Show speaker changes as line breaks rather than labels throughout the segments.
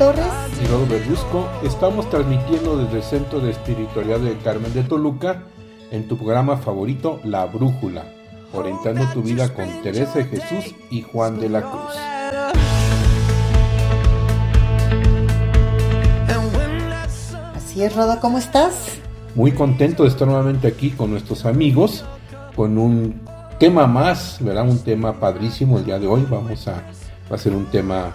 Torres
y Rodo Verduzco. Estamos transmitiendo desde el Centro de Espiritualidad del Carmen de Toluca en tu programa favorito La Brújula, orientando tu vida con Teresa de Jesús y Juan de la Cruz.
Así es, Rodo, ¿cómo estás?
Muy contento de estar nuevamente aquí con nuestros amigos, con un tema más, ¿verdad? Un tema padrísimo el día de hoy. Vamos a, va a ser un tema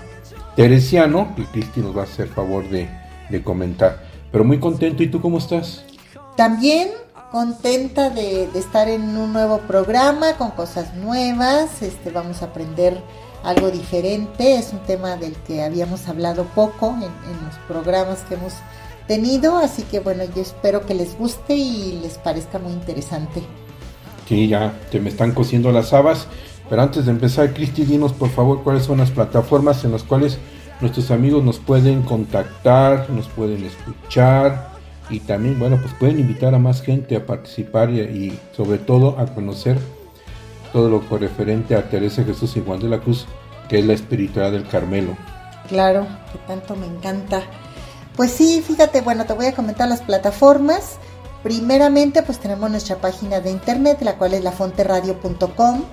teresiano que Cristi nos va a hacer favor de, de comentar. Pero muy contento, ¿y tú cómo estás?
También contenta de, de, estar en un nuevo programa con cosas nuevas. Este, vamos a aprender algo diferente. Es un tema del que habíamos hablado poco en, en los programas que hemos tenido. Así que bueno, yo espero que les guste y les parezca muy interesante.
Sí, ya te me están cosiendo las habas. Pero antes de empezar, Cristi, dinos por favor cuáles son las plataformas en las cuales nuestros amigos nos pueden contactar, nos pueden escuchar y también, bueno, pues pueden invitar a más gente a participar y, sobre todo a conocer todo lo referente a Teresa Jesús y Juan de la Cruz, que es la espiritualidad del Carmelo.
Claro, que tanto me encanta. Pues sí, fíjate, bueno, te voy a comentar las plataformas. Primeramente, pues tenemos nuestra página de internet, la cual es lafonteradio.com.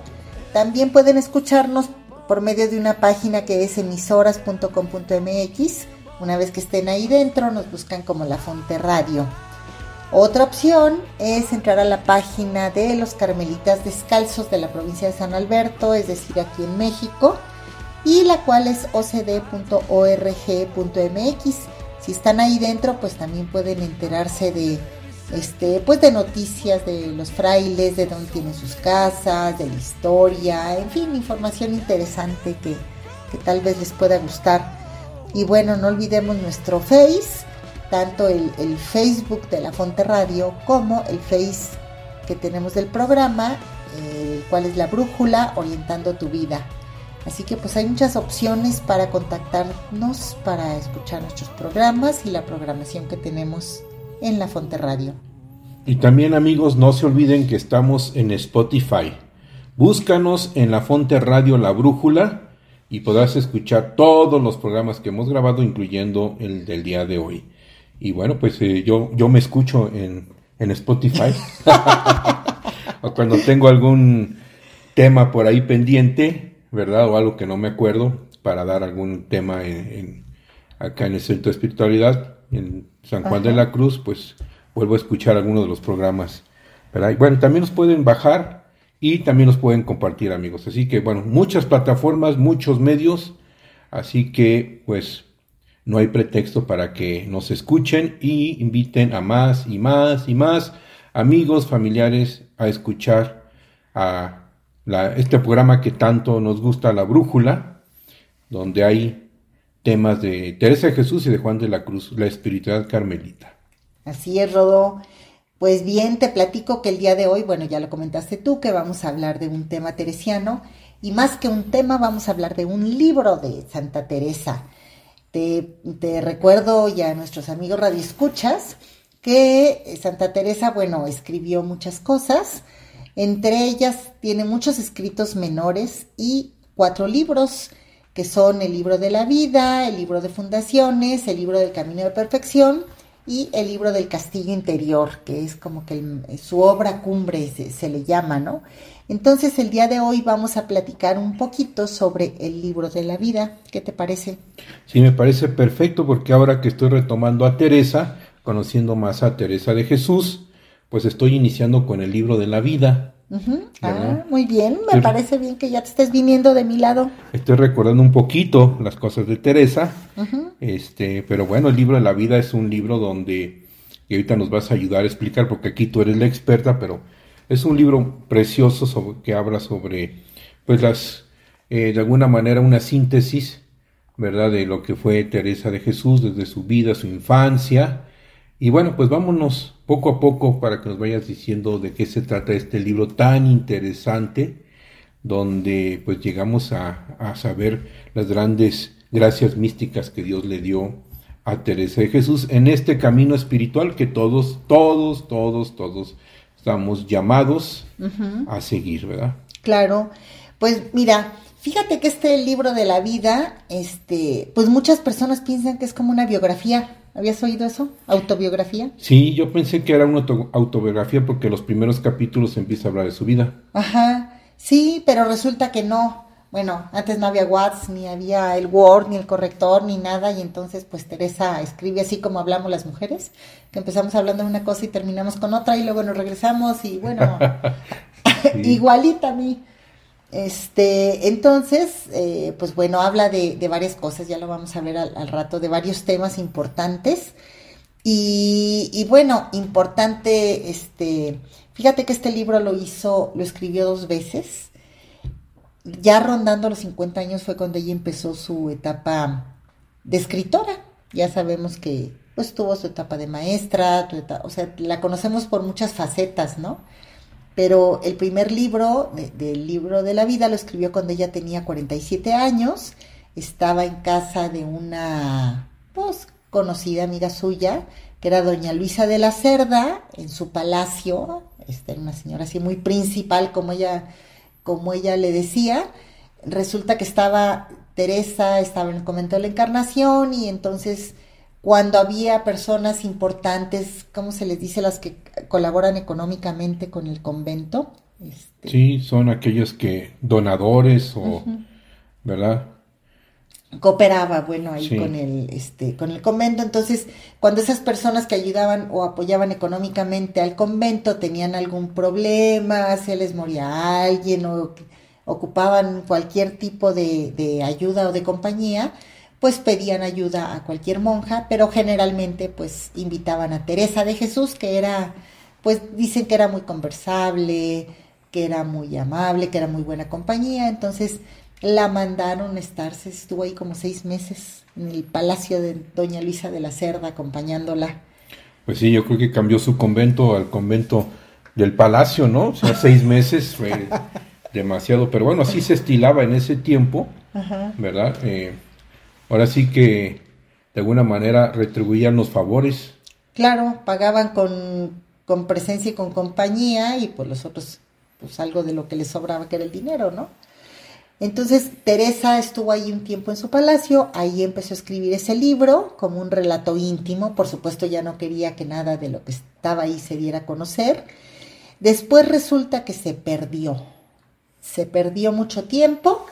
También pueden escucharnos por medio de una página que es emisoras.com.mx. Una vez que estén ahí dentro, nos buscan como La Fonte Radio. Otra opción es entrar a la página de los Carmelitas Descalzos de la provincia de San Alberto, es decir, aquí en México, y la cual es ocd.org.mx. Si están ahí dentro, pues también pueden enterarse de este, pues de noticias de los frailes, de dónde tienen sus casas, de la historia, en fin, información interesante que, que tal vez les pueda gustar. Y bueno, no olvidemos nuestro Face, tanto el, el, Facebook de la Fonte Radio como el Face que tenemos del programa, eh, el cual es la brújula orientando tu vida. Así que pues hay muchas opciones para contactarnos, para escuchar nuestros programas y la programación que tenemos en la Fonte Radio.
Y también amigos, no se olviden que estamos en Spotify. Búscanos en la Fonte Radio La Brújula y podrás escuchar todos los programas que hemos grabado, incluyendo el del día de hoy. Y bueno, pues eh, yo, yo me escucho en, en Spotify. o cuando tengo algún tema por ahí pendiente, ¿verdad? O algo que no me acuerdo, para dar algún tema en, en, acá en el Centro de Espiritualidad, en San Juan Ajá. de la Cruz, pues vuelvo a escuchar algunos de los programas. ¿verdad? Y bueno, también los pueden bajar y también los pueden compartir, amigos. Así que, bueno, muchas plataformas, muchos medios. Así que, pues, no hay pretexto para que nos escuchen y inviten a más y más y más amigos, familiares a escuchar a la, este programa que tanto nos gusta, La Brújula, donde hay temas de Teresa de Jesús y de Juan de la Cruz, la espiritualidad carmelita.
Así es, Rodo. Pues bien, te platico que el día de hoy, bueno, ya lo comentaste tú, que vamos a hablar de un tema teresiano y más que un tema, vamos a hablar de un libro de Santa Teresa. Te, te recuerdo ya a nuestros amigos radioescuchas que Santa Teresa, bueno, escribió muchas cosas, entre ellas tiene muchos escritos menores y cuatro libros que son el libro de la vida, el libro de fundaciones, el libro del camino de perfección y el libro del castillo interior, que es como que su obra cumbre se, se, le llama, ¿no? Entonces el día de hoy vamos a platicar un poquito sobre el libro de la vida. ¿Qué te parece?
Sí, me parece perfecto porque ahora que estoy retomando a Teresa, conociendo más a Teresa de Jesús, pues estoy iniciando con el libro de la vida.
Uh -huh. Ah, muy bien, me parece bien que ya te estés viniendo de mi lado.
Estoy recordando un poquito las cosas de Teresa, uh -huh. este, pero bueno, el libro de la vida es un libro donde, y ahorita nos vas a ayudar a explicar, porque aquí tú eres la experta, pero es un libro precioso sobre, que habla sobre, pues las, eh, de alguna manera, una síntesis ¿verdad? De lo que fue Teresa de Jesús desde su vida, su infancia. Y bueno, pues vámonos poco a poco para que nos vayas diciendo de qué se trata este libro tan interesante, donde pues llegamos a, a saber las grandes gracias místicas que Dios le dio a Teresa de Jesús en este camino espiritual que todos, todos, todos, todos estamos llamados a seguir, ¿verdad?
Claro, pues mira, fíjate que este libro de la vida, este, pues muchas personas piensan que es como una biografía. ¿Habías oído eso? ¿Autobiografía?
Sí, yo pensé que era una autobiografía porque los primeros capítulos empieza a hablar de su vida.
Ajá, sí, pero resulta que no. Bueno, antes no había WhatsApp, ni había el Word, ni el corrector, ni nada, y entonces pues Teresa escribe así como hablamos las mujeres, que empezamos hablando de una cosa y terminamos con otra y luego nos regresamos y bueno, igualita a mí. Este, entonces, eh, pues bueno, habla de, varias cosas, ya lo vamos a ver al, rato, de varios temas importantes. Y, bueno, importante, este, fíjate que este libro lo hizo, lo escribió dos veces. Ya rondando los 50 años fue cuando ella empezó su etapa de escritora. Ya sabemos que pues tuvo su etapa de maestra, o sea, la conocemos por muchas facetas, ¿no? Pero el primer libro del libro de la vida lo escribió cuando ella tenía 47 años, estaba en casa de una pues, conocida amiga suya, que era doña Luisa de la Cerda, en su palacio, este, una señora así muy principal, como ella, como ella le decía, resulta que estaba Teresa, estaba en el convento de la Encarnación, y entonces cuando había personas importantes, ¿cómo se les dice? Las que colaboran económicamente con el convento.
Este... Sí, son aquellos que donadores o, ¿verdad?
Cooperaba, bueno, ahí con el, este, con el convento. Entonces, cuando esas personas que ayudaban o apoyaban económicamente al convento tenían algún problema, se les moría alguien o ocupaban cualquier tipo de, de ayuda o de compañía, pues pedían ayuda a cualquier monja, pero generalmente pues invitaban a Teresa de Jesús, que era, pues dicen que era muy conversable, que era muy amable, que era muy buena compañía, entonces la mandaron a estarse, estuvo ahí como seis meses en el palacio de Doña Luisa de la Cerda acompañándola.
Pues sí, yo creo que cambió su convento al convento del palacio, ¿no? O sea, seis meses fue demasiado, pero bueno, así se estilaba en ese tiempo, ¿verdad? Eh, ahora sí que de alguna manera retribuían los favores.
Claro, pagaban con, con presencia y con compañía y pues los otros, pues algo de lo que les sobraba que era el dinero, ¿no? Entonces Teresa estuvo ahí un tiempo en su palacio, ahí empezó a escribir ese libro como un relato íntimo, por supuesto ya no quería que nada de lo que estaba ahí se diera a conocer. Después resulta que se perdió, se perdió mucho tiempo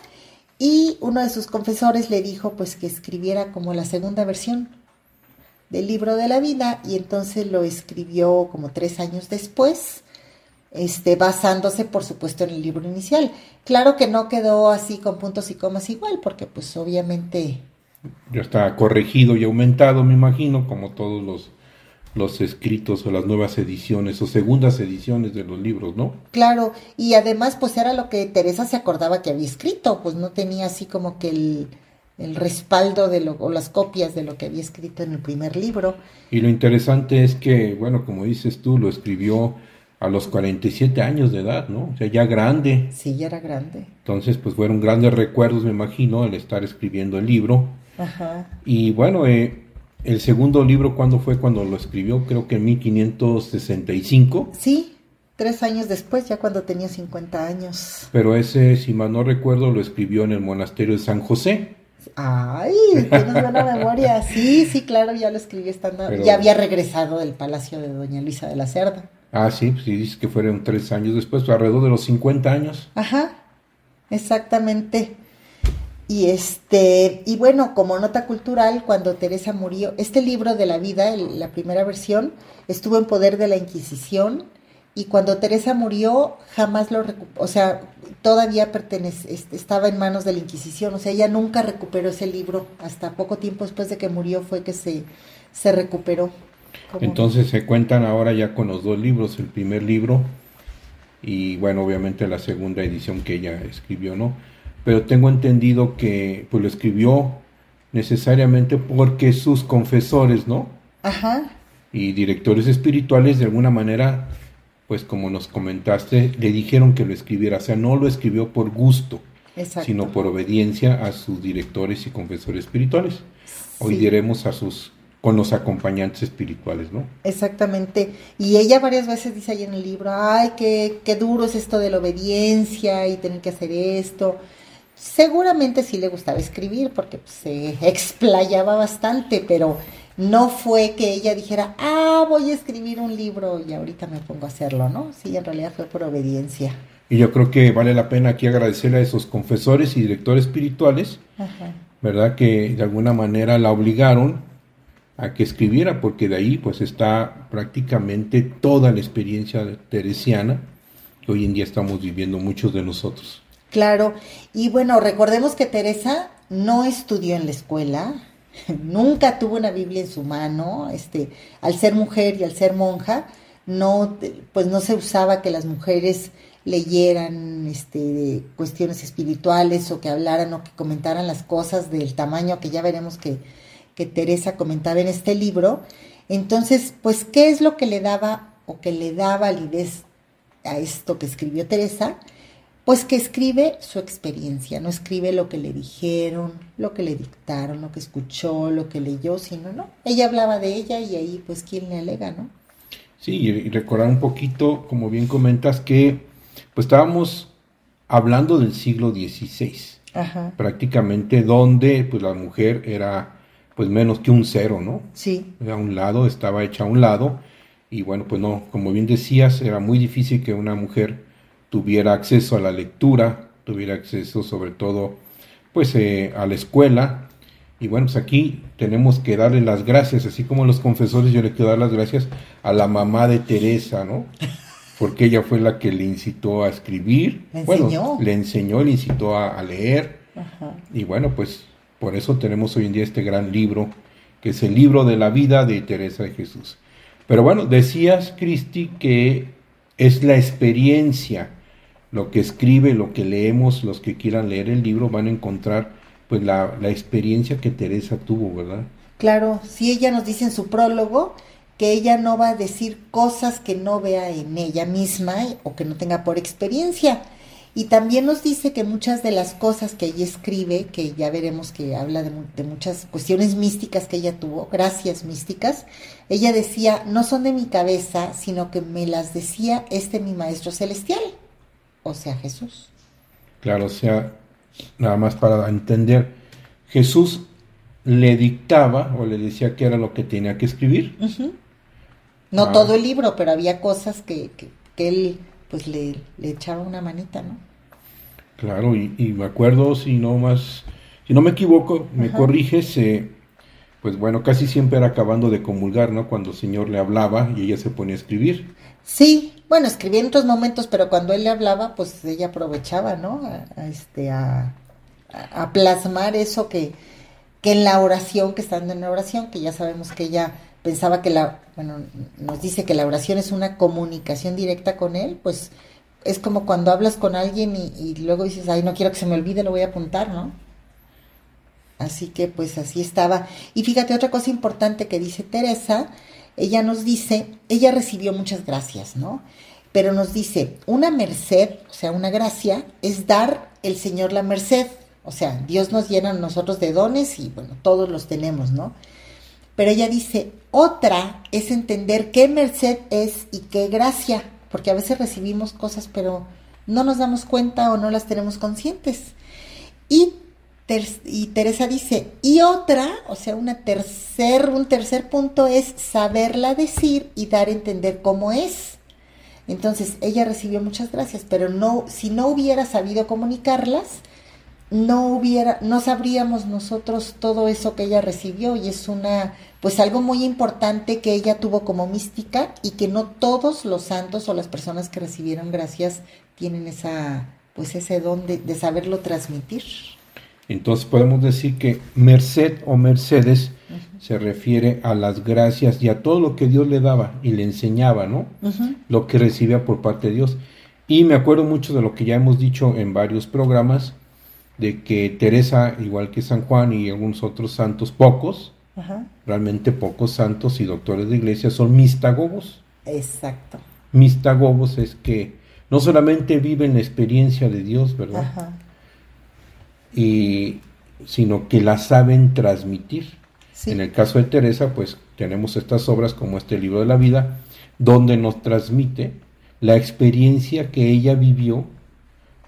y uno de sus confesores le dijo pues que escribiera como la segunda versión del libro de la vida y entonces lo escribió como tres años después, este, basándose por supuesto en el libro inicial. Claro que no quedó así con puntos y comas igual, porque pues obviamente...
Ya está corregido y aumentado, me imagino, como todos los los escritos o las nuevas ediciones o segundas ediciones de los libros, ¿no?
Claro, y además pues era lo que Teresa se acordaba que había escrito, pues no tenía así como que el, el respaldo de lo, o las copias de lo que había escrito en el primer libro.
Y lo interesante es que, bueno, como dices tú, lo escribió a los 47 años de edad, ¿no? O sea, ya grande.
Sí, ya era grande.
Entonces, pues fueron grandes recuerdos, me imagino, el estar escribiendo el libro. Ajá. Y bueno, eh, el segundo libro, ¿cuándo fue cuando lo escribió? Creo que en 1565.
Sí, tres años después, ya cuando tenía 50 años.
Pero ese, si mal no recuerdo, lo escribió en el monasterio de San José.
Ay, tienes buena memoria. Sí, sí, claro, ya lo escribí estando. Ya había regresado del palacio de Doña Luisa de la Cerda.
Ah, sí, sí, dice que fueron tres años después, alrededor de los 50 años.
Ajá, exactamente. Y este, y bueno, como nota cultural, cuando Teresa murió, este libro de la vida, la primera versión, estuvo en poder de la Inquisición, y cuando Teresa murió, jamás lo recuperó, o sea, todavía pertenece, estaba en manos de la Inquisición, o sea, ella nunca recuperó ese libro, hasta poco tiempo después de que murió fue que se, se recuperó.
Entonces se cuentan ahora ya con los dos libros, el primer libro y bueno, obviamente la segunda edición que ella escribió, ¿no? Pero tengo entendido que pues lo escribió necesariamente porque sus confesores, ¿no?
Ajá.
Y directores espirituales de alguna manera, pues como nos comentaste, le dijeron que lo escribiera, o sea, no lo escribió por gusto,
Exacto.
sino por obediencia a sus directores y confesores espirituales. Hoy
Sí.
diremos a sus con los acompañantes espirituales, ¿no?
Exactamente. Y ella varias veces dice ahí en el libro, ay, qué, qué duro es esto de la obediencia y tener que hacer esto. Seguramente sí le gustaba escribir porque pues, se explayaba bastante, pero no fue que ella dijera, ah, voy a escribir un libro y ahorita me pongo a hacerlo, ¿no? Sí, en realidad fue por obediencia.
Y yo creo que vale la pena aquí agradecerle a esos confesores y directores espirituales,
Ajá.
¿verdad? Que de alguna manera la obligaron a que escribiera, porque de ahí pues está prácticamente toda la experiencia teresiana que hoy en día estamos viviendo muchos de nosotros.
Claro, y bueno, recordemos que Teresa no estudió en la escuela, nunca tuvo una Biblia en su mano, este, al ser mujer y al ser monja, no, pues no se usaba que las mujeres leyeran este, cuestiones espirituales o que hablaran o que comentaran las cosas del tamaño que ya veremos que, que Teresa comentaba en este libro. Entonces, pues, ¿qué es lo que le daba o que le da validez a esto que escribió Teresa? Pues que escribe su experiencia, no escribe lo que le dijeron, lo que le dictaron, lo que escuchó, lo que leyó, sino, no. Ella hablaba de ella y ahí, pues, ¿quién le alega, no?
Sí, y recordar un poquito, como bien comentas, que pues estábamos hablando del siglo XVI,
Ajá.
prácticamente donde pues la mujer era pues menos que un cero, ¿no?
Sí,
a un lado, estaba hecha a un lado, y bueno, pues no, como bien decías, era muy difícil que una mujer tuviera acceso a la lectura, tuviera acceso sobre todo, pues, eh, a la escuela, y bueno, pues aquí tenemos que darle las gracias, así como los confesores, yo le quiero dar las gracias a la mamá de Teresa, ¿no? Porque ella fue la que le incitó a escribir,
Le
bueno,
enseñó.
le enseñó, le incitó a, a leer,
ajá.
y bueno, pues por eso tenemos hoy en día este gran libro, que es el libro de la vida de Teresa de Jesús. Pero bueno, decías, Cristi, que es la experiencia, lo que escribe, lo que leemos, los que quieran leer el libro van a encontrar pues la, la experiencia que Teresa tuvo, ¿verdad?
Claro, si ella nos dice en su prólogo que ella no va a decir cosas que no vea en ella misma o que no tenga por experiencia. Y también nos dice que muchas de las cosas que ella escribe, que ya veremos que habla de, de muchas cuestiones místicas que ella tuvo, gracias místicas, ella decía, no son de mi cabeza, sino que me las decía este mi maestro celestial, o sea, Jesús.
Claro, o sea, nada más para entender, Jesús le dictaba o le decía que era lo que tenía que escribir.
No
Ah.
todo el libro, pero había cosas que, que, que él pues le, le echaba una manita, ¿no?
Claro, y, y me acuerdo, si no más, si no me equivoco, me
Ajá.
corriges, eh, pues bueno, casi siempre era acabando de comulgar, ¿no? Cuando el Señor le hablaba y ella se ponía a escribir.
Sí, bueno, escribía en otros momentos, pero cuando él le hablaba, pues ella aprovechaba, ¿no? A, a este, a, a- plasmar eso que, que en la oración, que estando en la oración, que ya sabemos que ella pensaba que la, bueno, nos dice que la oración es una comunicación directa con él, pues es como cuando hablas con alguien y, y luego dices, ay, no quiero que se me olvide, lo voy a apuntar, ¿no? Así que pues así estaba. Y fíjate otra cosa importante que dice Teresa, ella nos dice, ella recibió muchas gracias, ¿no? Pero nos dice, una merced, o sea, una gracia, es dar el Señor la merced. O sea, Dios nos llena a nosotros de dones y bueno, todos los tenemos, ¿no? Pero ella dice, otra es entender qué merced es y qué gracia, porque a veces recibimos cosas pero no nos damos cuenta o no las tenemos conscientes. Y, y Teresa dice, y otra, o sea, una tercer, un tercer punto es saberla decir y dar a entender cómo es. Entonces, ella recibió muchas gracias, pero no, si no hubiera sabido comunicarlas, no hubiera, no sabríamos nosotros todo eso que ella recibió y es una, pues algo muy importante que ella tuvo como mística y que no todos los santos o las personas que recibieron gracias tienen esa, pues ese don de saberlo transmitir.
Entonces podemos decir que merced o mercedes se refiere a las gracias y a todo lo que Dios le daba y le enseñaba, ¿no? Lo que recibía por parte de Dios. Y me acuerdo mucho de lo que ya hemos dicho en varios programas, de que Teresa, igual que San Juan y algunos otros santos, pocos,
Ajá.
realmente pocos santos y doctores de iglesia son mistagogos.
Exacto.
Mistagogos es que no solamente viven la experiencia de Dios, ¿verdad?
Ajá.
Y, sino que la saben transmitir.
Sí.
En el caso de Teresa, pues tenemos estas obras como este libro de la vida, donde nos transmite la experiencia que ella vivió,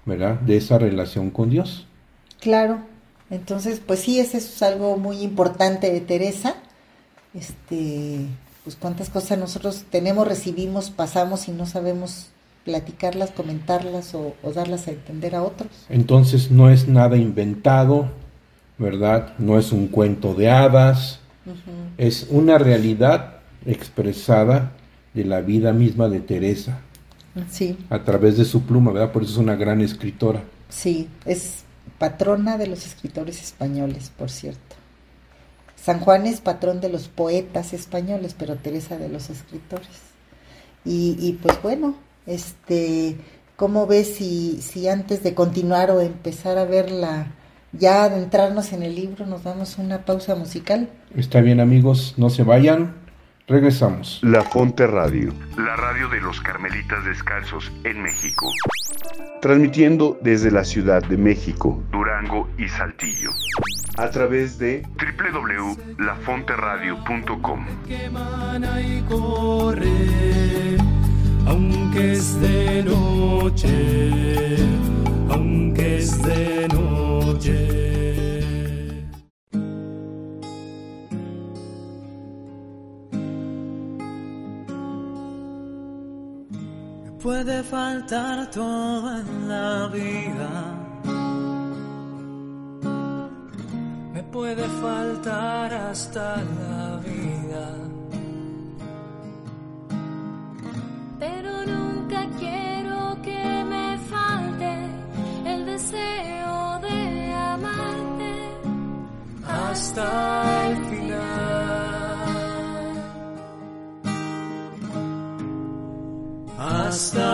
¿verdad? De esa relación con Dios.
Claro. Entonces, pues sí, ese es algo muy importante de Teresa. Este, pues cuántas cosas nosotros tenemos, recibimos, pasamos y no sabemos platicarlas, comentarlas o, o darlas a entender a otros.
Entonces no es nada inventado, ¿verdad? No es un cuento de hadas, es una realidad expresada de la vida misma de Teresa
Sí,
a través de su pluma, ¿verdad? Por eso es una gran escritora.
sí, es patrona de los escritores españoles, por cierto. San Juan es patrón de los poetas españoles, pero Teresa de los escritores. Y, y pues bueno, este, ¿cómo ves si, si antes de continuar o empezar a verla, ya adentrarnos en el libro, nos damos una pausa musical?
Está bien amigos, no se vayan, regresamos.
La Fonte Radio, la radio de los Carmelitas Descalzos en México. Transmitiendo desde la Ciudad de México, Durango y Saltillo. A través de www.lafonteradio.com.
aunque es de noche, aunque es de noche. Me puede faltar todo en la vida. Me puede faltar hasta la vida.
Pero nunca quiero que me falte el deseo de amarte
hasta el final. Hasta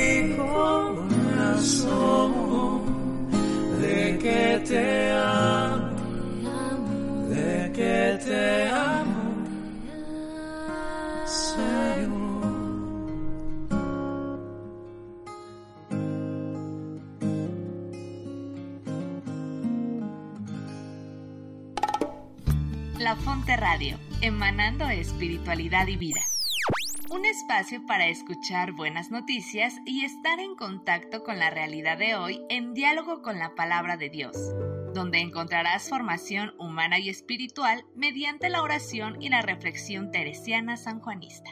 espiritualidad y vida. Un espacio para escuchar buenas noticias y estar en contacto con la realidad de hoy en diálogo con la palabra de Dios, donde encontrarás formación humana y espiritual mediante la oración y la reflexión teresiana sanjuanista.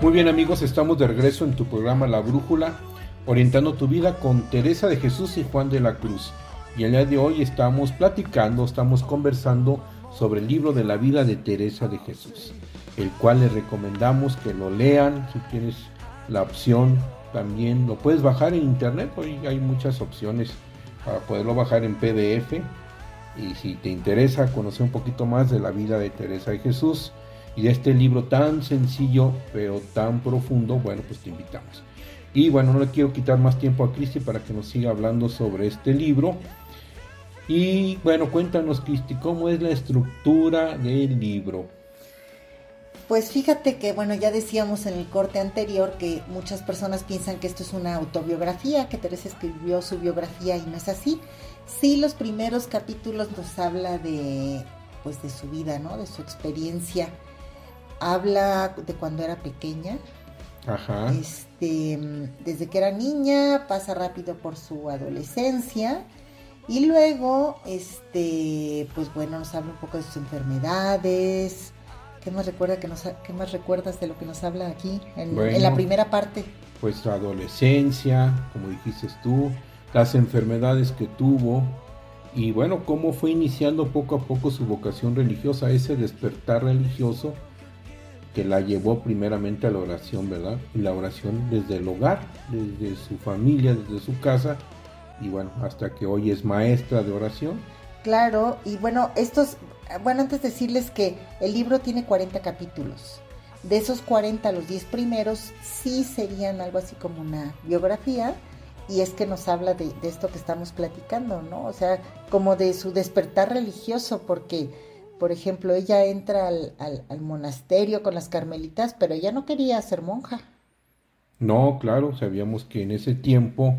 Muy bien amigos, estamos de regreso en tu programa La Brújula, orientando tu vida con Teresa de Jesús y Juan de la Cruz. Y el día de hoy estamos platicando, estamos conversando sobre el libro de la vida de Teresa de Jesús, el cual les recomendamos que lo lean, si tienes la opción también lo puedes bajar en internet, hoy hay muchas opciones para poderlo bajar en PDF y si te interesa conocer un poquito más de la vida de Teresa de Jesús, y de este libro tan sencillo pero tan profundo, bueno, pues te invitamos. Y bueno, no le quiero quitar más tiempo a Cristi para que nos siga hablando sobre este libro. Y bueno, cuéntanos Cristi, ¿cómo es la estructura del libro?
Pues fíjate que, bueno, ya decíamos en el corte anterior que muchas personas piensan que esto es una autobiografía, que Teresa escribió su biografía y no es así. Sí, los primeros capítulos nos habla de, pues, de su vida, ¿no? De su experiencia habla de cuando era pequeña.
Ajá.
Este, desde que era niña, pasa rápido por su adolescencia. Y luego, este, pues bueno, nos habla un poco de sus enfermedades. ¿Qué más, recuerda que nos, qué más recuerdas de lo que nos habla aquí en, en la primera parte?
Pues su adolescencia, como dijiste tú, las enfermedades que tuvo, y bueno, cómo fue iniciando poco a poco su vocación religiosa, ese despertar religioso que la llevó primeramente a la oración, ¿verdad? Y la oración desde el hogar, desde su familia, desde su casa, y bueno, hasta que hoy es maestra de oración.
Claro, y bueno, estos, bueno, antes de decirles que el libro tiene 40 capítulos. De esos 40, los 10 primeros sí serían algo así como una biografía, y es que nos habla de, de esto que estamos platicando, ¿no? O sea, como de su despertar religioso, porque por ejemplo, ella entra al, monasterio con las carmelitas, pero ella no quería ser monja.
No, claro, sabíamos que en ese tiempo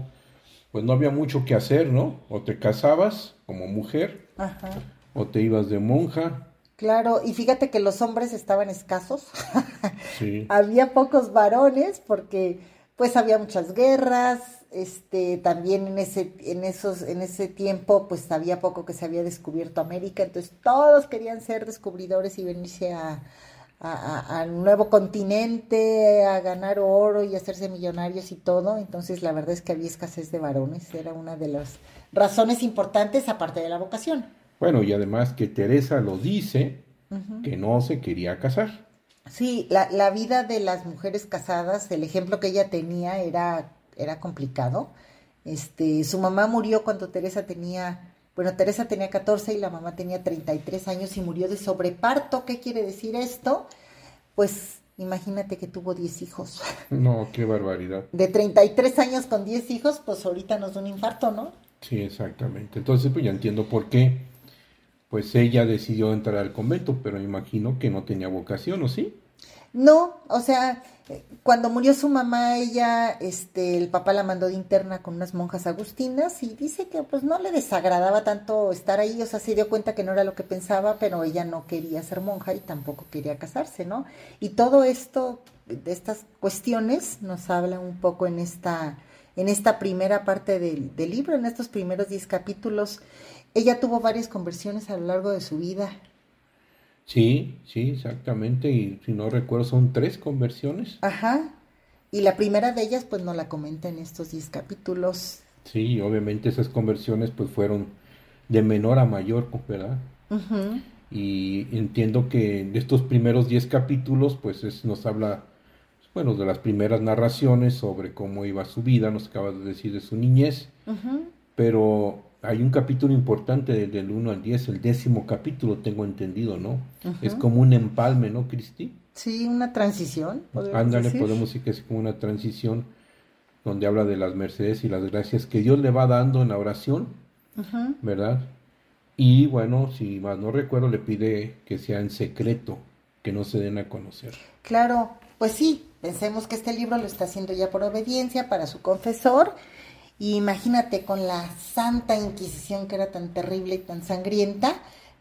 pues no había mucho que hacer, ¿no? O te casabas como mujer, Ajá. o te ibas de monja.
Claro, y fíjate que los hombres estaban escasos. sí. había pocos varones porque pues había muchas guerras, este, también en ese, en esos, en ese tiempo, pues había poco que se había descubierto América, entonces todos querían ser descubridores y venirse a, al nuevo continente, a ganar oro y hacerse millonarios y todo. Entonces la verdad es que había escasez de varones, era una de las razones importantes aparte de la vocación.
Bueno, y además que Teresa lo dice, que no se quería casar.
Sí, la, la vida de las mujeres casadas, el ejemplo que ella tenía era era complicado. Este, su mamá murió cuando Teresa tenía, bueno, Teresa tenía 14 y la mamá tenía 33 años y murió de sobreparto. ¿Qué quiere decir esto? Pues imagínate que tuvo 10 hijos.
No, qué barbaridad.
De 33 años con 10 hijos, pues ahorita nos da un infarto, ¿no?
Sí, exactamente. Entonces, pues ya entiendo por qué. Pues ella decidió entrar al convento, pero imagino que no tenía vocación, ¿o sí?
No, o sea, cuando murió su mamá, ella, este, el papá la mandó de interna con unas monjas agustinas y dice que pues no le desagradaba tanto estar ahí, o sea, se dio cuenta que no era lo que pensaba, pero ella no quería ser monja y tampoco quería casarse, ¿no? Y todo esto, de estas cuestiones, nos habla un poco en esta, en esta primera parte del, del libro, en estos primeros diez capítulos. Ella tuvo varias conversiones a lo largo de su vida,
Sí, sí, exactamente. Y si no recuerdo, son tres conversiones.
Ajá. Y la primera de ellas, pues no la comenta en estos diez capítulos.
Sí, obviamente esas conversiones, pues fueron de menor a mayor, ¿verdad? Y entiendo que de estos primeros diez capítulos, pues nos habla, bueno, de las primeras narraciones sobre cómo iba su vida, nos acaba de decir de su niñez, pero hay un capítulo importante del 1 al 10, el décimo capítulo, tengo entendido, ¿no? Es como un empalme, ¿no, Cristi?
Sí, una transición.
Ándale, podemos decir que es como una transición donde habla de las mercedes y las gracias que Dios le va dando en la oración, ¿verdad? Y bueno, si más no recuerdo, le pide que sea en secreto, que no se den a conocer.
Claro, pues sí, pensemos que este libro lo está haciendo ya por obediencia para su confesor y imagínate con la Santa Inquisición que era tan terrible y tan sangrienta,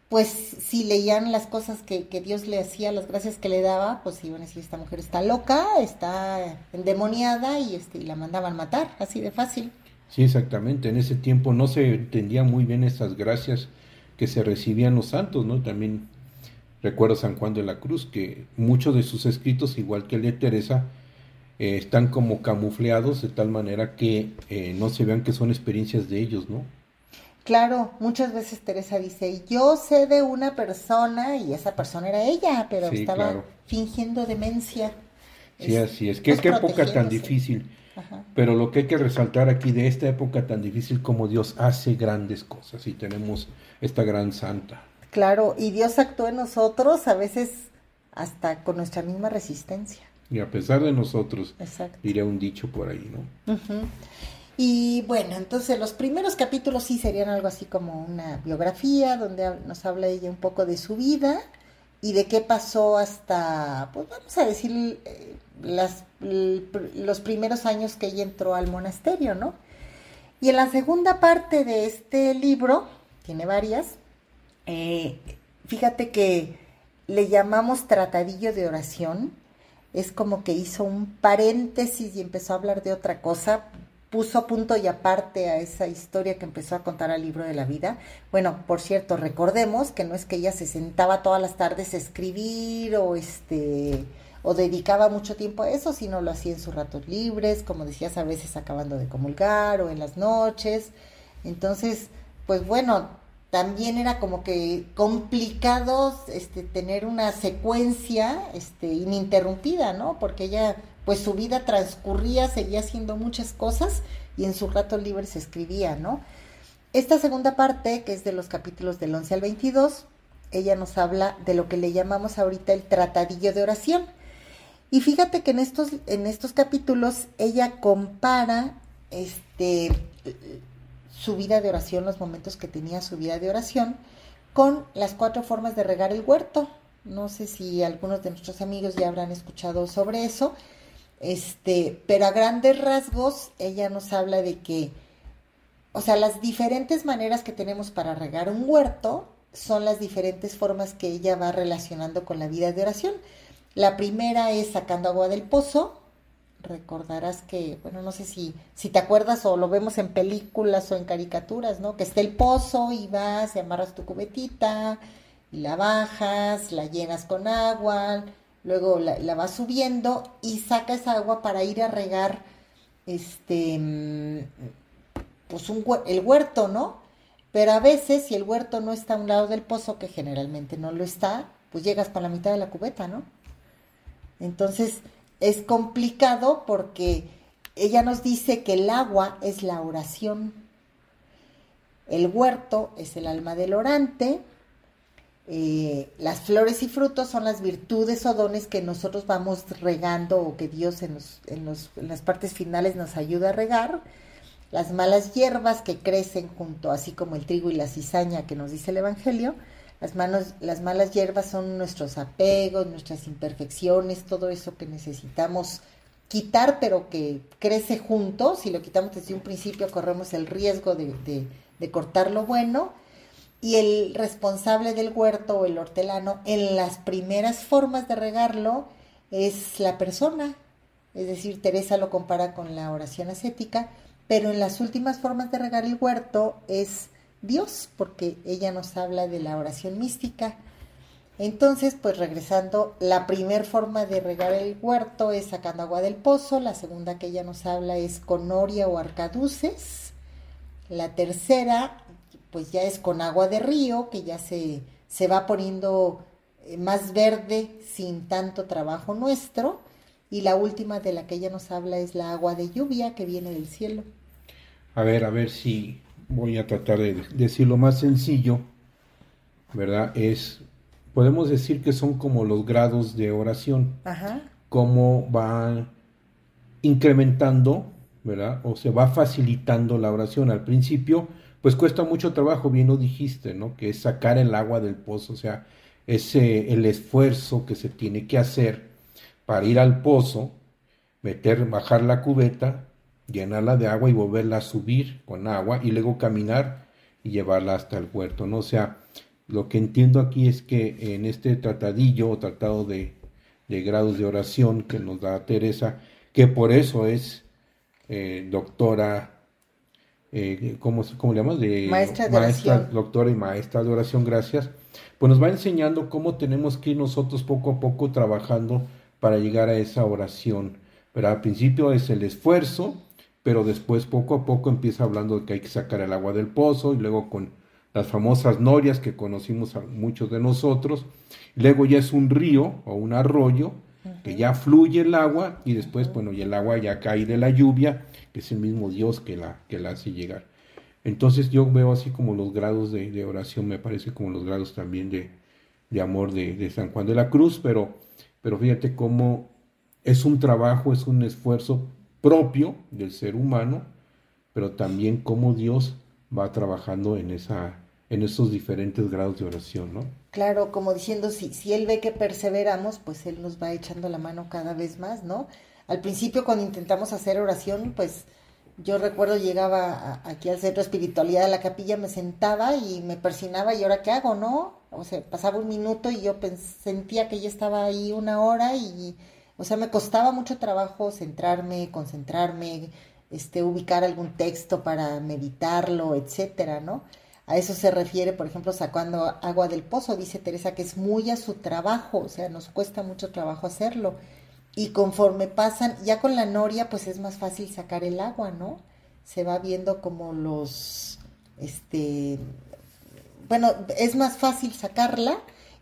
pues si leían las cosas que, Dios le hacía, las gracias que le daba, pues iban a decir, esta mujer está loca, está endemoniada y, este, la mandaban matar, así de fácil.
Sí, exactamente. En ese tiempo no se entendía muy bien esas gracias que se recibían los santos, ¿no? También Recuerdo San Juan de la Cruz, que muchos de sus escritos, igual que el de Teresa, eh, están como camufleados de tal manera que eh, no se vean que son experiencias de ellos, ¿no?
Claro, muchas veces Teresa dice, yo sé de una persona y esa persona era ella, pero
Sí,
estaba
claro.
fingiendo demencia.
Sí,
Es-
así es. Qué, qué época tan difícil.
Ajá.
Pero lo que hay que resaltar aquí de esta época tan difícil como Dios hace grandes cosas y tenemos esta gran santa.
Claro, y Dios actúa en nosotros a veces hasta con nuestra misma resistencia.
Y a pesar de nosotros,
Exacto.
diría un dicho por ahí, ¿no?
Y bueno, entonces los primeros capítulos sí serían algo así como una biografía donde nos habla ella un poco de su vida y de qué pasó hasta, pues vamos a decir, eh, las, los primeros años que ella entró al monasterio, ¿no? Y en la segunda parte de este libro, tiene varias, eh, fíjate que le llamamos tratadillo de oración, es como que hizo un paréntesis y empezó a hablar de otra cosa, puso punto y aparte a esa historia que empezó a contar al libro de la vida. Bueno, por cierto, recordemos que no es que ella se sentaba todas las tardes a escribir o este o dedicaba mucho tiempo a eso, sino lo hacía en sus ratos libres, como decías, a veces acabando de comulgar o en las noches. Entonces, pues bueno, también era como que complicado este, tener una secuencia este, ininterrumpida, ¿no? Porque ella, pues su vida transcurría, seguía haciendo muchas cosas y en sus ratos libres escribía, ¿no? Esta segunda parte, que es de los capítulos del 11 al 22, ella nos habla de lo que le llamamos ahorita el tratadillo de oración. Y fíjate que en estos, en estos capítulos ella compara este, su vida de oración, los momentos que tenía su vida de oración, con las cuatro formas de regar el huerto. No sé si algunos de nuestros amigos ya habrán escuchado sobre eso, este, pero a grandes rasgos ella nos habla de que, o sea, las diferentes maneras que tenemos para regar un huerto son las diferentes formas que ella va relacionando con la vida de oración. La primera es sacando agua del pozo. Recordarás que, bueno, no sé si, si te acuerdas o lo vemos en películas o en caricaturas, ¿no? Que está el pozo y vas y amarras tu cubetita y la bajas, la llenas con agua, luego la, la vas subiendo y sacas agua para ir a regar este pues un, el huerto, ¿no? Pero a veces si el huerto no está a un lado del pozo, que generalmente no lo está, pues llegas con la mitad de la cubeta, ¿no? Entonces es complicado porque ella nos dice que el agua es la oración, el huerto es el alma del orante, eh, las flores y frutos son las virtudes o dones que nosotros vamos regando o que Dios en, en los- en las partes finales nos ayuda a regar. Las malas hierbas que crecen junto, así como el trigo y la cizaña que nos dice el Evangelio. Las, manos, las malas hierbas son nuestros apegos, nuestras imperfecciones, todo eso que necesitamos quitar, pero que crece junto. Si lo quitamos desde un principio, corremos el riesgo de, de- de cortar lo bueno y el responsable del huerto o el hortelano en las primeras formas de regarlo es la persona. Es decir, Teresa lo compara con la oración ascética, pero en las últimas formas de regar el huerto es Dios, porque ella nos habla de la oración mística. Entonces, pues regresando, la primer forma de regar el huerto es sacando agua del pozo, la segunda que ella nos habla es con noria o arcaduces, la tercera, pues ya es con agua de río, que ya se, se va poniendo eh, más verde sin tanto trabajo nuestro. Y la última de la que ella nos habla es la agua de lluvia que viene del cielo.
A ver, a ver si voy a tratar de decirlo más sencillo, ¿verdad? Es, podemos decir que son como los grados de oración,
Ajá.
cómo va incrementando, ¿verdad? O se va facilitando la oración. Al principio, pues cuesta mucho trabajo, bien lo dijiste, ¿no? Que es sacar el agua del pozo, o sea, ese el esfuerzo que se tiene que hacer para ir al pozo, meter, bajar la cubeta, llenarla de agua y volverla a subir con agua y luego caminar y llevarla hasta el huerto, ¿no? O sea, lo que entiendo aquí es que en este tratadillo o tratado de, de grados de oración que nos da Teresa, que por eso es eh, doctora eh, ¿cómo, cómo le llamas? De
Maestra de
doctora y maestra de oración, gracias. Pues nos va enseñando cómo tenemos que ir nosotros poco a poco trabajando para llegar a esa oración. Pero al principio es el esfuerzo, pero después poco a poco empieza hablando de que hay que sacar el agua del pozo y luego con las famosas norias que conocimos a muchos de nosotros. Luego ya es un río o un arroyo que ya fluye el agua y después, bueno, y el agua ya cae de la lluvia, que es el mismo Dios que la, que la hace llegar. Entonces yo veo así como los grados de, de oración, me parece como los grados también de, de amor de, de San Juan de la Cruz, pero, pero fíjate cómo es un trabajo, es un esfuerzo propio del ser humano, pero también cómo Dios va trabajando en, esa, en esos diferentes grados de oración, ¿no?
Claro, como diciendo, si, si Él ve que perseveramos, pues Él nos va echando la mano cada vez más, ¿no? Al principio cuando intentamos hacer oración, pues yo recuerdo llegaba aquí al centro de espiritualidad de la capilla, me sentaba y me persinaba y ahora qué hago, ¿no? O sea, pasaba un minuto y yo sentía que ya estaba ahí una hora y, o sea, me costaba mucho trabajo centrarme, concentrarme, este, ubicar algún texto para meditarlo, etcétera, ¿no? A eso se refiere, por ejemplo, sacando agua del pozo, dice Teresa, que es muy a su trabajo, o sea, nos cuesta mucho trabajo hacerlo. Y conforme pasan, ya con la noria, pues es más fácil sacar el agua, ¿no? Se va viendo como los, este, bueno, es más fácil sacarla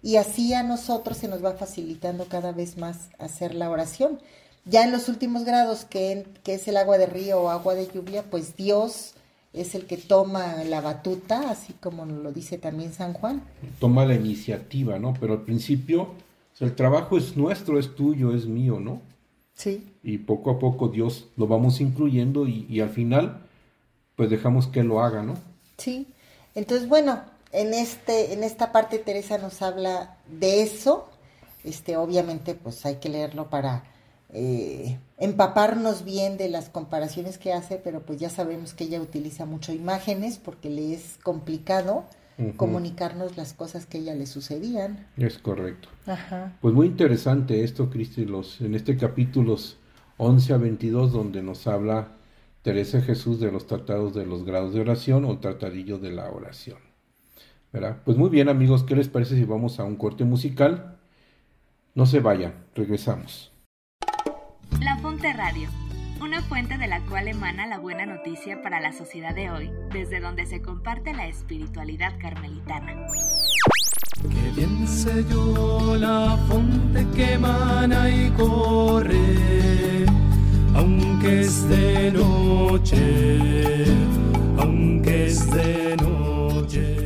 y así a nosotros se nos va facilitando cada vez más hacer la oración. Ya en los últimos grados, que, que es el agua de río o agua de lluvia, pues Dios es el que toma la batuta, así como lo dice también San Juan.
Toma la iniciativa, ¿no? Pero al principio, o sea, el trabajo es nuestro, es tuyo, es mío, ¿no?
Sí.
y poco a poco Dios lo vamos incluyendo y, y al final pues dejamos que lo haga, ¿no?
Sí, entonces bueno, en este, en esta parte Teresa nos habla de eso. Este, obviamente, pues hay que leerlo para eh, empaparnos bien de las comparaciones que hace, pero pues ya sabemos que ella utiliza mucho imágenes porque le es complicado comunicarnos las cosas que a ella le sucedían.
Es correcto.
Ajá.
Pues muy interesante esto, Cristi, los, en este capítulos 11 a 22 donde nos habla Teresa Jesús de los tratados de los grados de oración o tratadillo de la oración. ¿Verdad? Pues muy bien amigos, ¿qué les parece si vamos a un corte musical? No se vayan, regresamos.
La Fonte Radio, una fuente de la cual emana la buena noticia para la sociedad de hoy, desde donde se comparte la espiritualidad carmelitana.
Que bien sé yo la fuente que emana y corre, aunque es de noche, aunque es de noche.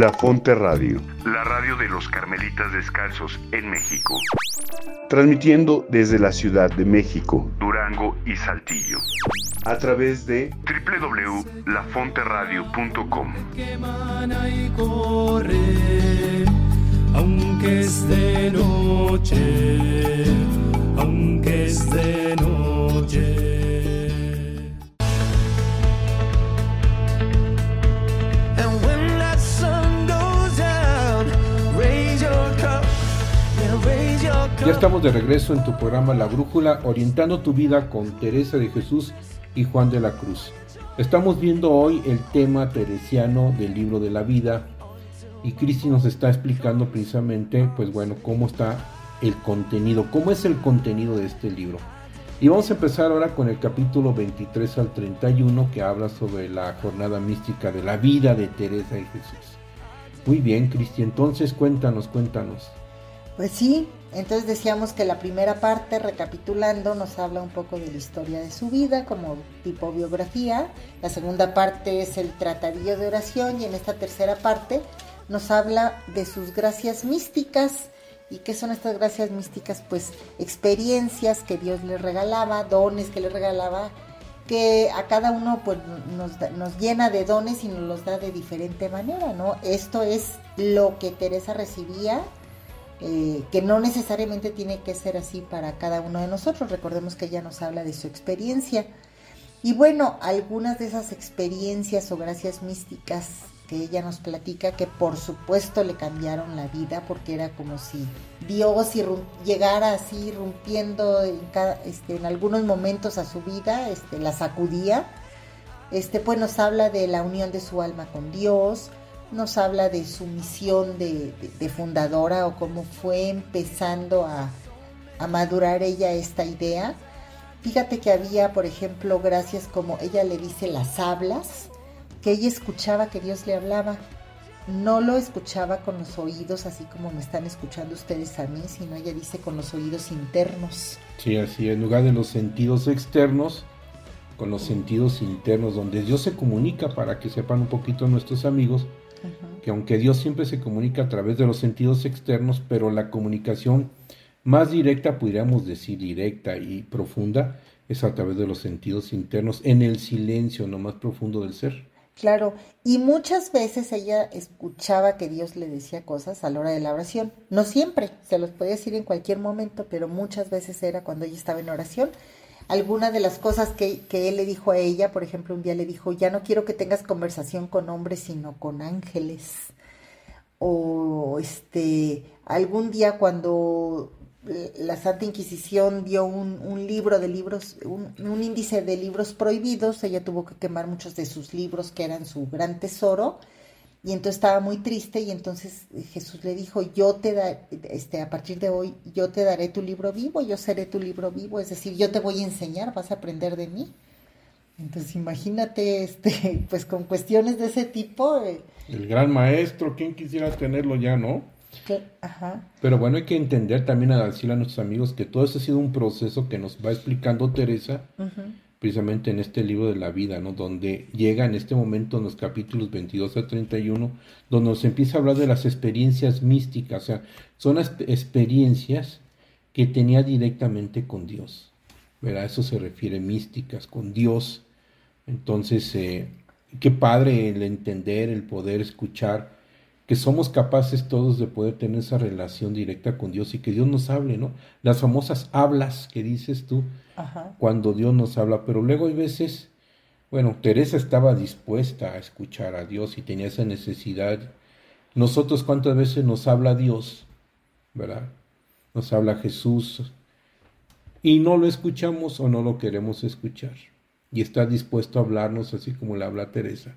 La Fonte Radio, la radio de los Carmelitas Descalzos en México. Transmitiendo desde la Ciudad de México, Durango y Saltillo. A través de www.lafonteradio.com.
aunque es de noche, aunque es de noche.
Estamos de regreso en tu programa La Brújula, orientando tu vida con Teresa de Jesús y Juan de la Cruz. Estamos viendo hoy el tema teresiano del libro de la vida y Cristi nos está explicando precisamente, pues bueno, cómo está el contenido, cómo es el contenido de este libro. Y vamos a empezar ahora con el capítulo 23 al 31 que habla sobre la jornada mística de la vida de Teresa de Jesús. Muy bien, Cristi, entonces cuéntanos, cuéntanos.
Pues sí, entonces decíamos que la primera parte, recapitulando, nos habla un poco de la historia de su vida como tipo biografía. La segunda parte es el tratadillo de oración y en esta tercera parte nos habla de sus gracias místicas. ¿Y qué son estas gracias místicas? Pues experiencias que Dios le regalaba, dones que le regalaba, que a cada uno pues nos, nos llena de dones y nos los da de diferente manera, ¿no? Esto es lo que Teresa recibía eh, que no necesariamente tiene que ser así para cada uno de nosotros. Recordemos que ella nos habla de su experiencia. Y bueno, algunas de esas experiencias o gracias místicas que ella nos platica, que por supuesto le cambiaron la vida, porque era como si Dios llegara así cada, este, en algunos momentos a su vida, este, la sacudía. Este, pues nos habla de la unión de su alma con Dios, nos habla de su misión de, fundadora o cómo fue empezando a, a madurar ella esta idea. Fíjate que había, por ejemplo, gracias como ella le dice las hablas, que ella escuchaba que Dios le hablaba. No lo escuchaba con los oídos, así como me están escuchando ustedes a mí, sino ella dice con los oídos internos.
Sí, así, en lugar de los sentidos externos, con los sentidos internos, donde Dios se comunica para que sepan un poquito nuestros amigos, que aunque Dios siempre se comunica a través de los sentidos externos, pero la comunicación más directa, podríamos decir directa y profunda, es a través de los sentidos internos, en el silencio no más profundo del ser.
Claro, y muchas veces ella escuchaba que Dios le decía cosas a la hora de la oración. No siempre, se los podía decir en cualquier momento, pero muchas veces era cuando ella estaba en oración. Alguna de las cosas que, que él le dijo a ella, por ejemplo, un día le dijo, ya no quiero que tengas conversación con hombres, sino con ángeles. O este, algún día cuando la Santa Inquisición dio un, libro de libros, un, índice de libros prohibidos, ella tuvo que quemar muchos de sus libros que eran su gran tesoro, y entonces estaba muy triste, y entonces Jesús le dijo, yo te da, este, a partir de hoy, yo te daré tu libro vivo, yo seré tu libro vivo, es decir, yo te voy a enseñar, vas a aprender de mí. Entonces imagínate, este, pues con cuestiones de ese tipo. Eh,
El gran maestro, ¿quién quisiera tenerlo ya, no? Pero bueno, hay que entender también a decirle a nuestros amigos que todo esto ha sido un proceso que nos va explicando Teresa, precisamente en este libro de la vida, ¿no? Donde llega en este momento en los capítulos 22 a 31, donde nos empieza a hablar de las experiencias místicas, o sea, son las experiencias que tenía directamente con Dios. ¿verdad? Eso se refiere místicas, con Dios. Entonces, eh, qué padre el entender, el poder escuchar que somos capaces todos de poder tener esa relación directa con Dios y que Dios nos hable, ¿no? Las famosas hablas que dices tú cuando Dios nos habla, pero luego hay veces, bueno, Teresa estaba dispuesta a escuchar a Dios y tenía esa necesidad. Nosotros cuántas veces nos habla Dios, ¿verdad? Nos habla Jesús y no lo escuchamos o no lo queremos escuchar. Y está dispuesto a hablarnos así como le habla Teresa.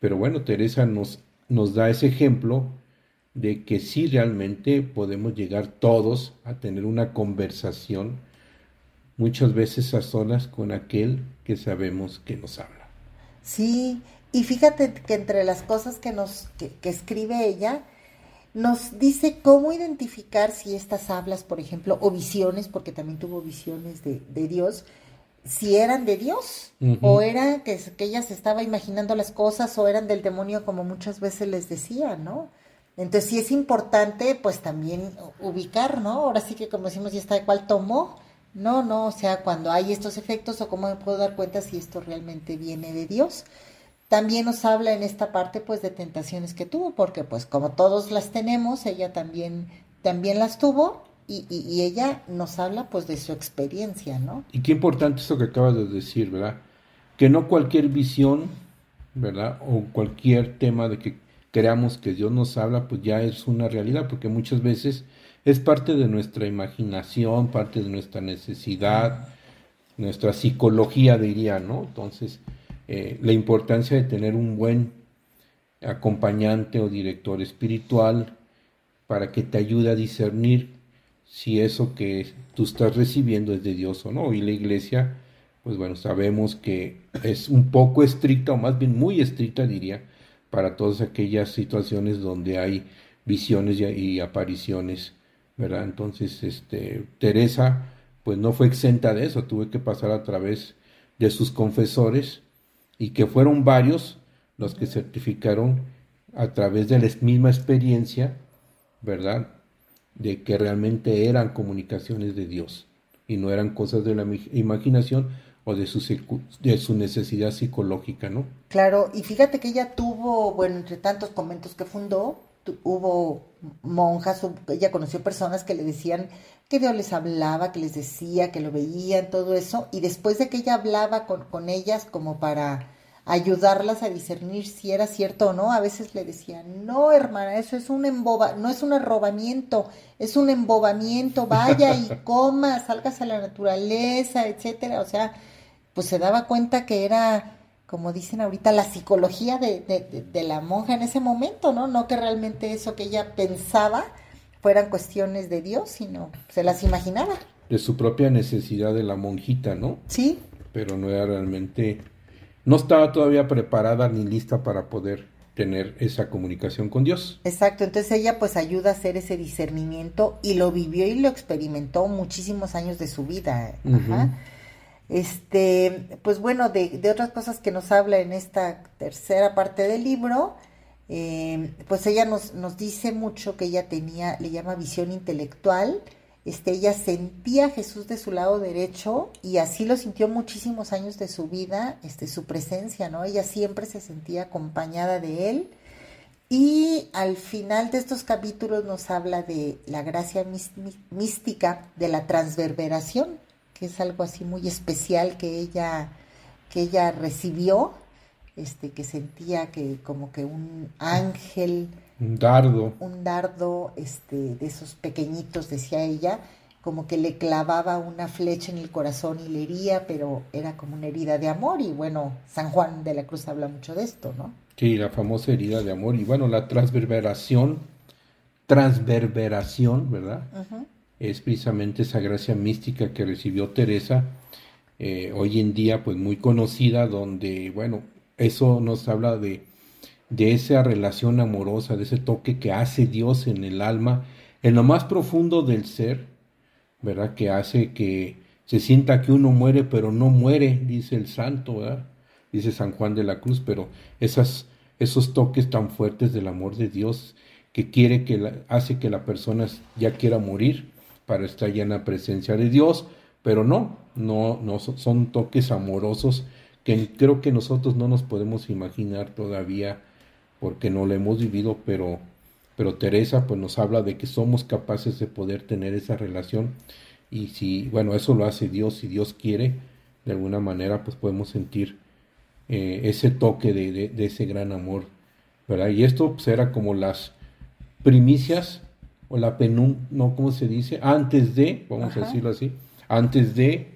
Pero bueno, Teresa nos nos da ese ejemplo de que sí realmente podemos llegar todos a tener una conversación, muchas veces a solas con aquel que sabemos que nos habla.
Sí, y fíjate que entre las cosas que nos que, escribe ella, nos dice cómo identificar si estas hablas, por ejemplo, o visiones, porque también tuvo visiones de, de Dios, si eran de Dios o era que, que, ella se estaba imaginando las cosas o eran del demonio como muchas veces les decía, ¿no? Entonces sí es importante pues también ubicar, ¿no? Ahora sí que como decimos, ya está de cuál tomó, no, no, o sea, cuando hay estos efectos o cómo me puedo dar cuenta si esto realmente viene de Dios. También nos habla en esta parte pues de tentaciones que tuvo, porque pues como todos las tenemos, ella también, también las tuvo y, ella nos habla pues de su experiencia, ¿no?
Y qué importante eso que acabas de decir, ¿verdad? Que no cualquier visión, ¿verdad? O cualquier tema de que creamos que Dios nos habla, pues ya es una realidad, porque muchas veces es parte de nuestra imaginación, parte de nuestra necesidad, nuestra psicología, diría, ¿no? Entonces, eh, la importancia de tener un buen acompañante o director espiritual para que te ayude a discernir si eso que tú estás recibiendo es de Dios o no. Y la iglesia, pues bueno, sabemos que es un poco estricta, o más bien muy estricta, diría, para todas aquellas situaciones donde hay visiones y, apariciones, Entonces, este, Teresa, pues no fue exenta de eso, tuve que pasar a través de sus confesores y que fueron varios los que certificaron a través de la misma experiencia, ¿verdad? de que realmente eran comunicaciones de Dios y no eran cosas de la imaginación o de su, de su necesidad psicológica, ¿no?
Claro, y fíjate que ella tuvo, bueno, entre tantos conventos que fundó, hubo monjas, ella conoció personas que le decían que Dios les hablaba, que les decía, que lo veían, todo eso, y después de que ella hablaba con, con ellas como para ayudarlas a discernir si era cierto o no. A veces le decían, no, hermana, eso es un emboba, no es un arrobamiento, es un embobamiento, vaya y coma, salgas a la naturaleza, etcétera. O sea, pues se daba cuenta que era, como dicen ahorita, la psicología de, de, de la monja en ese momento, ¿no? No que realmente eso que ella pensaba fueran cuestiones de Dios, sino se las imaginaba.
De su propia necesidad de la monjita, ¿no?
Sí.
Pero no era realmente no estaba todavía preparada ni lista para poder tener esa comunicación con Dios.
Exacto, entonces ella pues ayuda a hacer ese discernimiento y lo vivió y lo experimentó muchísimos años de su vida. Este, pues bueno, de, otras cosas que nos habla en esta tercera parte del libro, eh, pues ella nos, nos dice mucho que ella tenía, le llama visión intelectual, este, ella sentía a Jesús de su lado derecho y así lo sintió muchísimos años de su vida, este, su presencia, ¿no? Ella siempre se sentía acompañada de él. Y al final de estos capítulos nos habla de la gracia mística, de la transverberación, que es algo así muy especial que ella, que ella recibió, este, que sentía que como que un ángel,
un dardo,
un dardo, este, de esos pequeñitos, decía ella, como que le clavaba una flecha en el corazón y le hería, pero era como una herida de amor. Y bueno, San Juan de la Cruz habla mucho de esto, ¿no?
Sí, la famosa herida de amor. Y bueno, la transverberación, transverberación, ¿verdad? Es precisamente esa gracia mística que recibió Teresa, eh, hoy en día pues muy conocida, donde, bueno, eso nos habla de, de esa relación amorosa, de ese toque que hace Dios en el alma, en lo más profundo del ser, ¿verdad? Que hace que se sienta que uno muere, pero no muere, dice el santo, ¿verdad? Dice San Juan de la Cruz, pero esas, esos toques tan fuertes del amor de Dios que quiere que hace que la persona ya quiera morir, para estar ya en la presencia de Dios, pero no, no, no son toques amorosos que creo que nosotros no nos podemos imaginar todavía porque no lo hemos vivido, pero, pero Teresa pues nos habla de que somos capaces de poder tener esa relación y si, bueno, eso lo hace Dios, si Dios quiere, de alguna manera pues podemos sentir eh, ese toque de, de, ese gran amor, ¿verdad? Y esto pues, era como las primicias o la penum, no, ¿cómo se dice? Antes de, vamos a decirlo así, antes de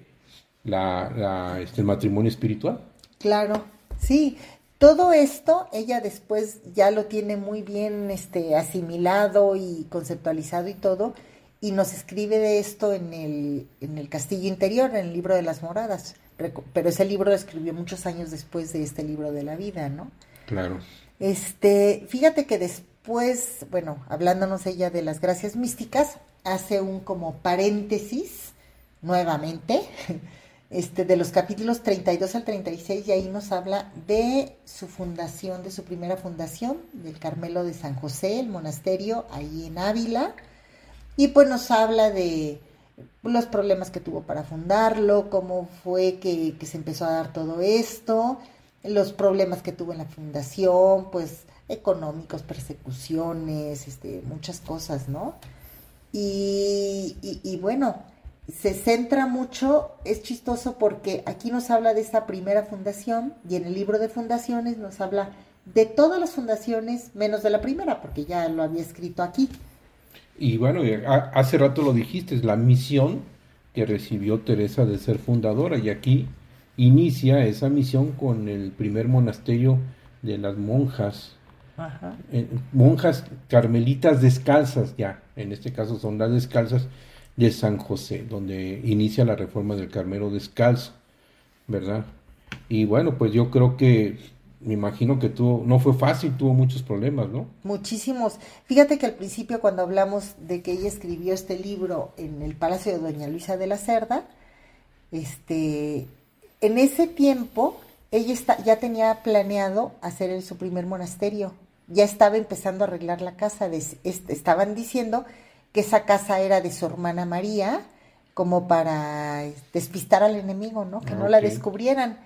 la, este, el matrimonio espiritual.
Claro, sí. Todo esto ella después ya lo tiene muy bien este, asimilado y conceptualizado y todo, y nos escribe de esto en el, en el Castillo Interior, en el libro de las moradas. Pero ese libro lo escribió muchos años después de este libro de la vida, ¿no?
Claro.
Este, fíjate que después pues, bueno, hablándonos ella de las gracias místicas, hace un como paréntesis nuevamente, este, de los capítulos 32 al 36, y ahí nos habla de su fundación, de su primera fundación, del Carmelo de San José, el monasterio ahí en Ávila, y pues nos habla de los problemas que tuvo para fundarlo, cómo fue que, que se empezó a dar todo esto, los problemas que tuvo en la fundación, pues económicos, persecuciones, este, muchas cosas, ¿no? Y, y, bueno, se centra mucho, es chistoso porque aquí nos habla de esta primera fundación y en el libro de fundaciones nos habla de todas las fundaciones menos de la primera, porque ya lo había escrito aquí.
Y bueno, hace rato lo dijiste, es la misión que recibió Teresa de ser fundadora y aquí inicia esa misión con el primer monasterio de las monjas eh, monjas carmelitas descalzas ya, en este caso son las descalzas de San José, donde inicia la reforma del Carmelo descalzo, ¿verdad? Y bueno, pues yo creo que me imagino que tuvo, no fue fácil, tuvo muchos problemas, ¿no?
Muchísimos. Fíjate que al principio cuando hablamos de que ella escribió este libro en el Palacio de Doña Luisa de la Cerda, este, en ese tiempo ella está, ya tenía planeado hacer su primer monasterio ya estaba empezando a arreglar la casa. estaban diciendo que esa casa era de su hermana María, como para despistar al enemigo, ¿no? Que no la descubrieran.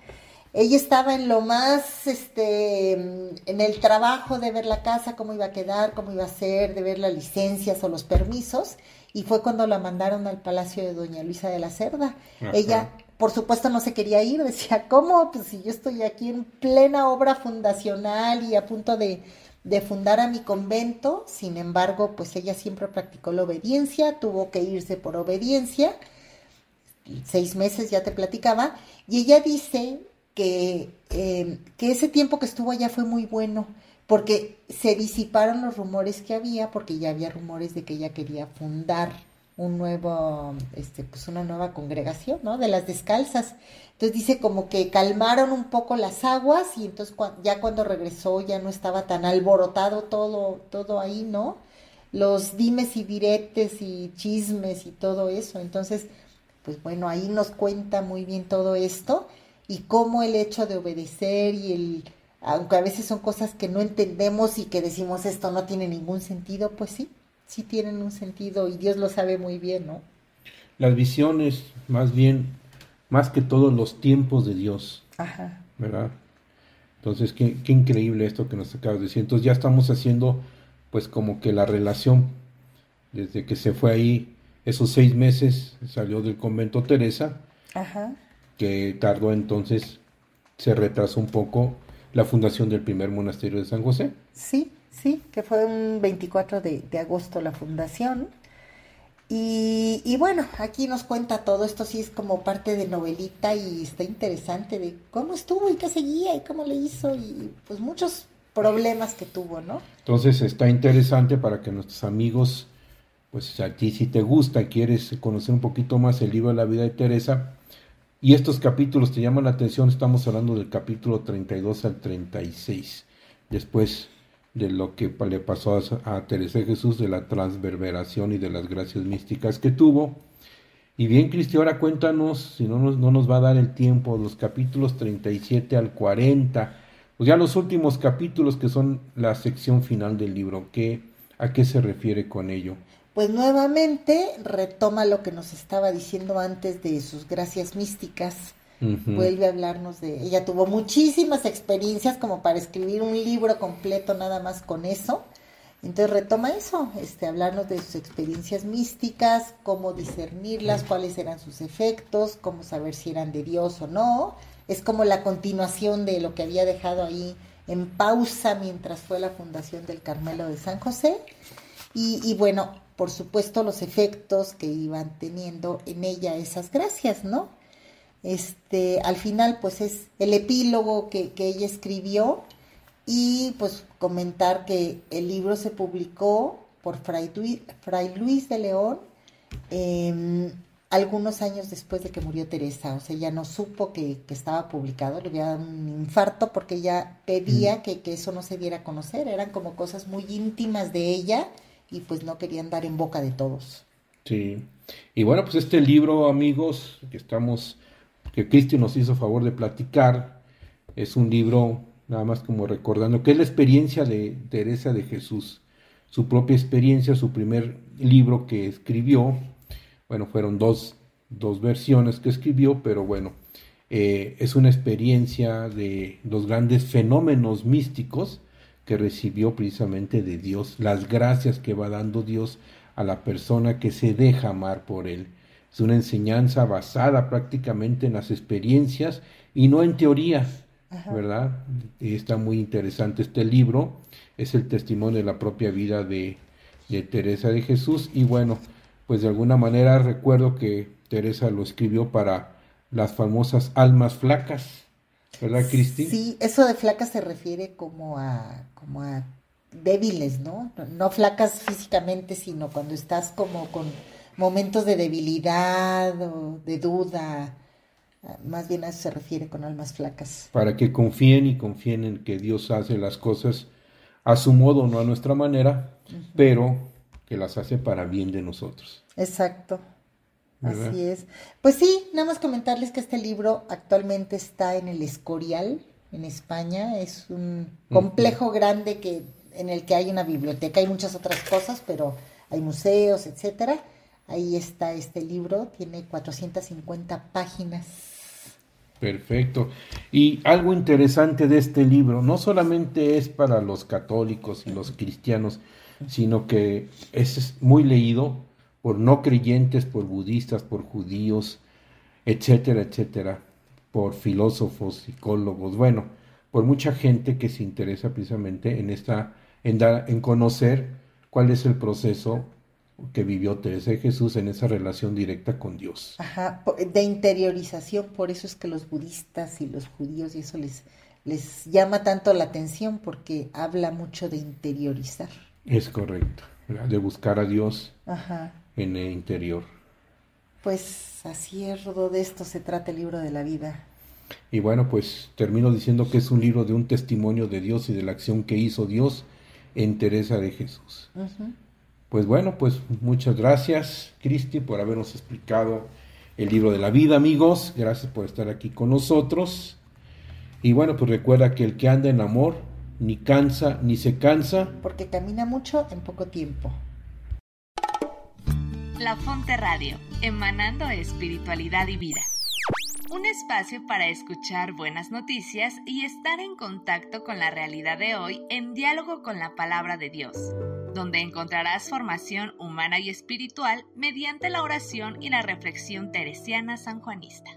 Ella estaba en lo más, este, en el trabajo de ver la casa, cómo iba a quedar, cómo iba a ser, de ver las licencias o los permisos, y fue cuando la mandaron al palacio de Doña Luisa de la Cerda. Ella, por supuesto, no se quería ir, decía, ¿cómo? Pues si yo estoy aquí en plena obra fundacional y a punto de de fundar a mi convento, sin embargo, pues ella siempre practicó la obediencia, tuvo que irse por obediencia, seis meses ya te platicaba, y ella dice que, eh, que ese tiempo que estuvo allá fue muy bueno, porque se disiparon los rumores que había, porque ya había rumores de que ella quería fundar un nuevo, este, pues una nueva congregación, ¿no? De las descalzas. Entonces dice como que calmaron un poco las aguas y entonces ya cuando regresó ya no estaba tan alborotado todo, todo ahí, ¿no? Los dimes y diretes y chismes y todo eso. Entonces pues bueno, ahí nos cuenta muy bien todo esto y cómo el hecho de obedecer y el, aunque a veces son cosas que no entendemos y que decimos esto no tiene ningún sentido, pues sí, sí tienen un sentido y Dios lo sabe muy bien, ¿no?
Las visiones, más bien, más que todos los tiempos de Dios,
Ajá.
¿verdad? Entonces, qué, qué increíble esto que nos acabas de decir. Entonces ya estamos haciendo, pues como que la relación, desde que se fue ahí, esos seis meses, salió del convento Teresa,
Ajá.
que tardó entonces, se retrasó un poco la fundación del primer monasterio de San José.
Sí, sí, que fue un 24 de, de agosto la fundación. Y, y bueno, aquí nos cuenta todo esto, sí es como parte de novelita y está interesante de cómo estuvo y qué seguía y cómo le hizo y pues muchos problemas que tuvo, ¿no?
Entonces está interesante para que nuestros amigos, pues a ti si te gusta, quieres conocer un poquito más el libro de la vida de Teresa, y estos capítulos te llaman la atención, estamos hablando del capítulo 32 al 36, después de lo que le pasó a, a Teresa Jesús, de la transverberación y de las gracias místicas que tuvo. Y bien, Cristi, ahora cuéntanos, si no nos, no nos va a dar el tiempo, los capítulos 37 al 40, pues ya los últimos capítulos que son la sección final del libro, ¿qué, ¿a qué se refiere con ello?
Pues nuevamente retoma lo que nos estaba diciendo antes de sus gracias místicas. Vuelve a hablarnos de ella. Tuvo muchísimas experiencias como para escribir un libro completo nada más con eso. Entonces retoma eso, este, hablarnos de sus experiencias místicas, cómo discernirlas, cuáles eran sus efectos, cómo saber si eran de Dios o no. Es como la continuación de lo que había dejado ahí en pausa mientras fue la fundación del Carmelo de San José. Y, y bueno, por supuesto los efectos que iban teniendo en ella esas gracias, ¿no? Este, al final, pues es el epílogo que, que ella escribió y pues comentar que el libro se publicó por Fray, Luis de León em, algunos años después de que murió Teresa. O sea, ella no supo que, que estaba publicado, le había dado un infarto porque ella pedía que, que eso no se diera a conocer. Eran como cosas muy íntimas de ella y pues no querían dar en boca de todos.
Sí. Y bueno, pues este libro, amigos, que estamos, que Cristi nos hizo favor de platicar, es un libro, nada más como recordando, que es la experiencia de Teresa de Jesús, su propia experiencia, su primer libro que escribió, bueno, fueron dos, dos versiones que escribió, pero bueno, eh, es una experiencia de los grandes fenómenos místicos que recibió precisamente de Dios, las gracias que va dando Dios a la persona que se deja amar por Él. Es una enseñanza basada prácticamente en las experiencias y no en teoría, ¿verdad? Y está muy interesante este libro, es el testimonio de la propia vida de, de Teresa de Jesús y bueno, pues de alguna manera recuerdo que Teresa lo escribió para las famosas almas flacas, ¿verdad, Cristi?
Sí, eso de flacas se refiere como a, como a débiles, ¿no? No- No flacas físicamente, sino cuando estás como con momentos de debilidad o de duda. Más bien a eso se refiere con almas flacas.
para que confíen y confíen en que Dios hace las cosas a su modo, no a nuestra manera, pero que las hace para bien de nosotros.
Exacto.
¿Verdad?
Así es. Pues sí, nada más comentarles que este libro actualmente está en el Escorial, en España. Es un complejo grande que en el que hay una biblioteca, hay muchas otras cosas, pero hay museos, etcétera. Ahí está este libro, tiene 450 páginas.
Perfecto. Y algo interesante de este libro, no solamente es para los católicos y los cristianos, sino que es muy leído por no creyentes, por budistas, por judíos, etcétera, etcétera, por filósofos, psicólogos, bueno, por mucha gente que se interesa precisamente en esta, en dar, en conocer cuál es el proceso que vivió Teresa de Jesús en esa relación directa con Dios.
Ajá, de interiorización, por eso es que los budistas y los judíos y eso les, les llama tanto la atención porque habla mucho de interiorizar.
Es correcto, de buscar a Dios
Ajá.
en el interior.
Pues así es, Rodo, de esto se trata el libro de la vida.
Y bueno, pues termino diciendo que es un libro de un testimonio de Dios y de la acción que hizo Dios en Teresa de Jesús.
Ujú.
Pues bueno, pues muchas gracias, Cristi, por habernos explicado el libro de la vida, amigos. Gracias por estar aquí con nosotros. Y bueno, pues recuerda que el que anda en amor ni cansa ni se cansa.
Porque camina mucho en poco tiempo.
La Fonte Radio, emanando espiritualidad y vida. Un espacio para escuchar buenas noticias y estar en contacto con la realidad de hoy en diálogo con la palabra de Dios, donde encontrarás formación humana y espiritual mediante la oración y la reflexión teresiana sanjuanista.